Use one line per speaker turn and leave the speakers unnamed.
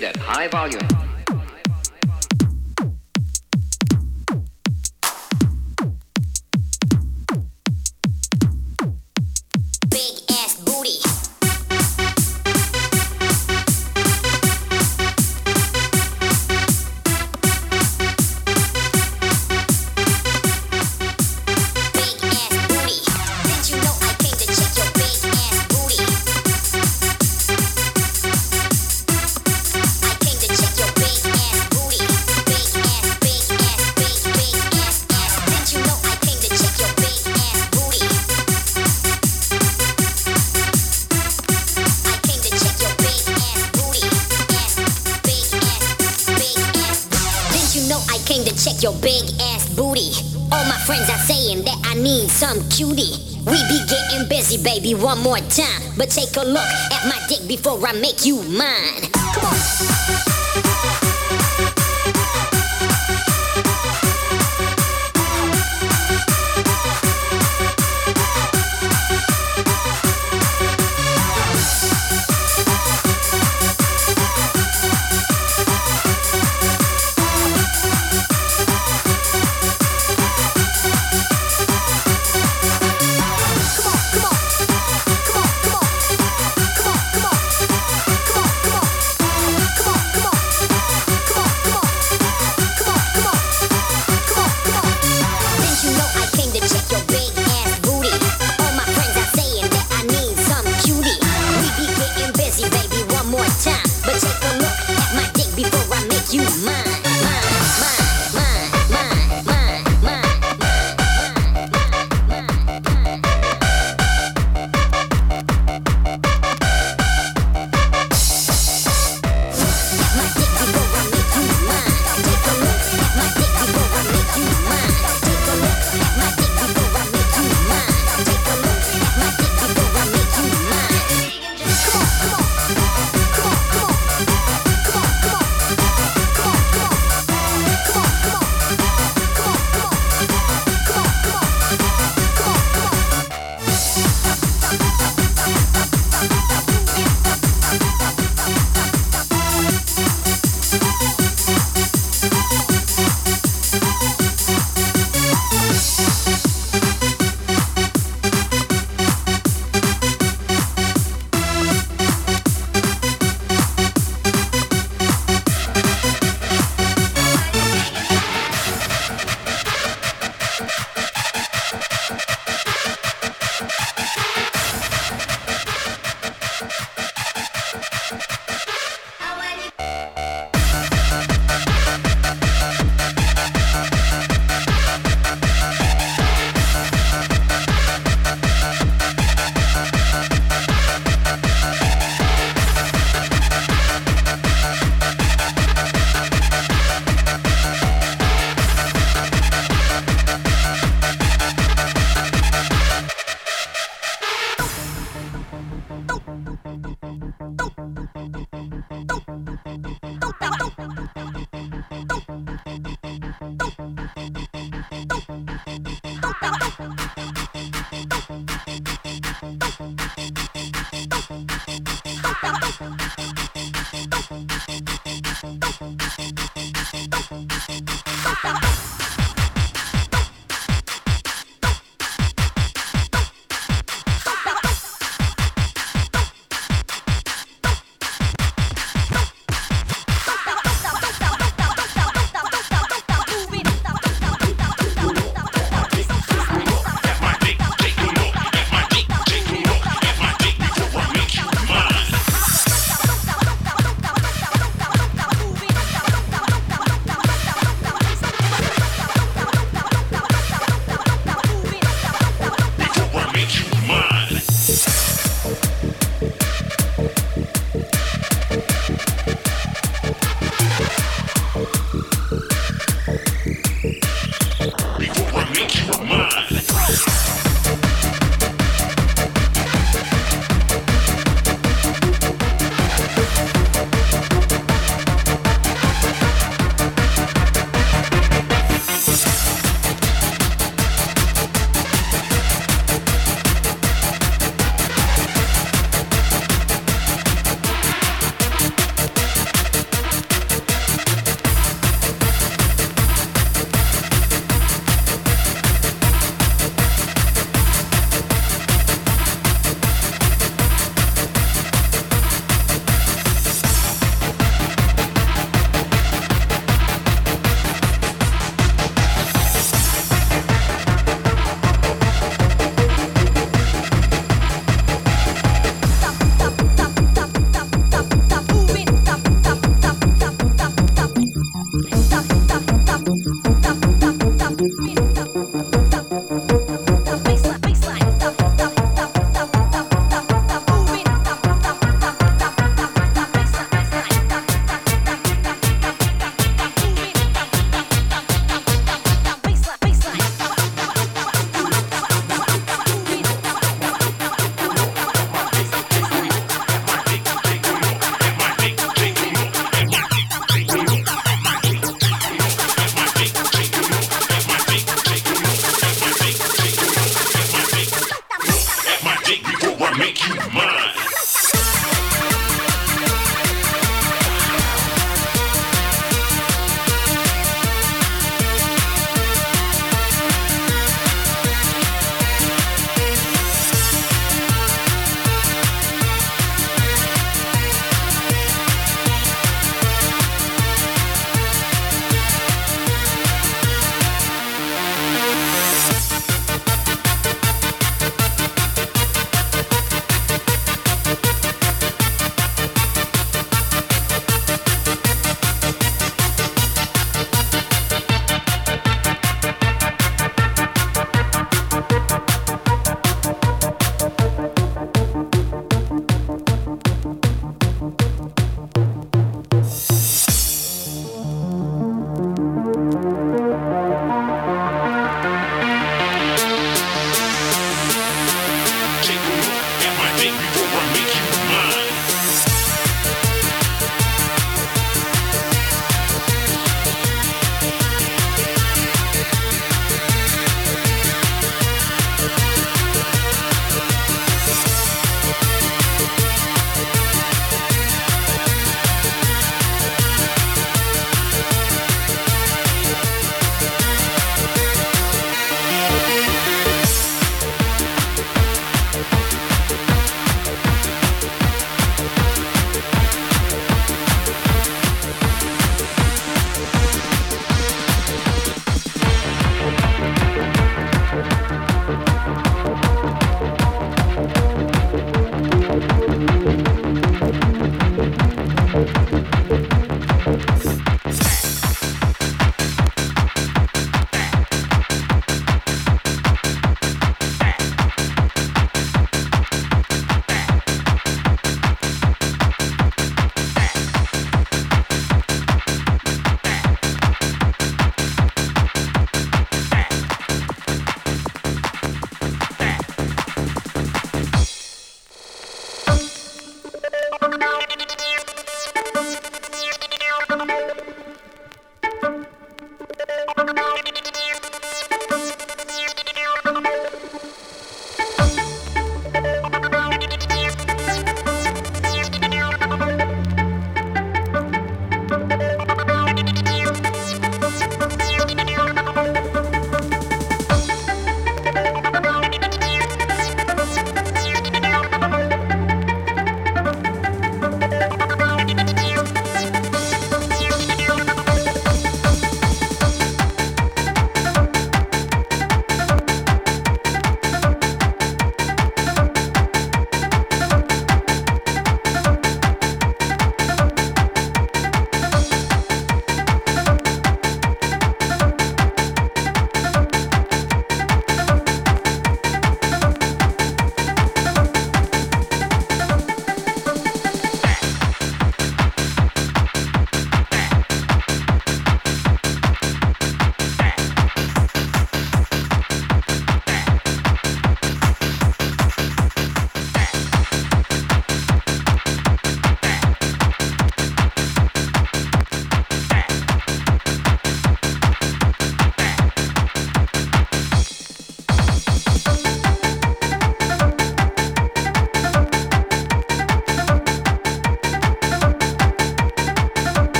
played at
high volume.
Baby, one more time. But take a look at my dick before I make you mine. Come on.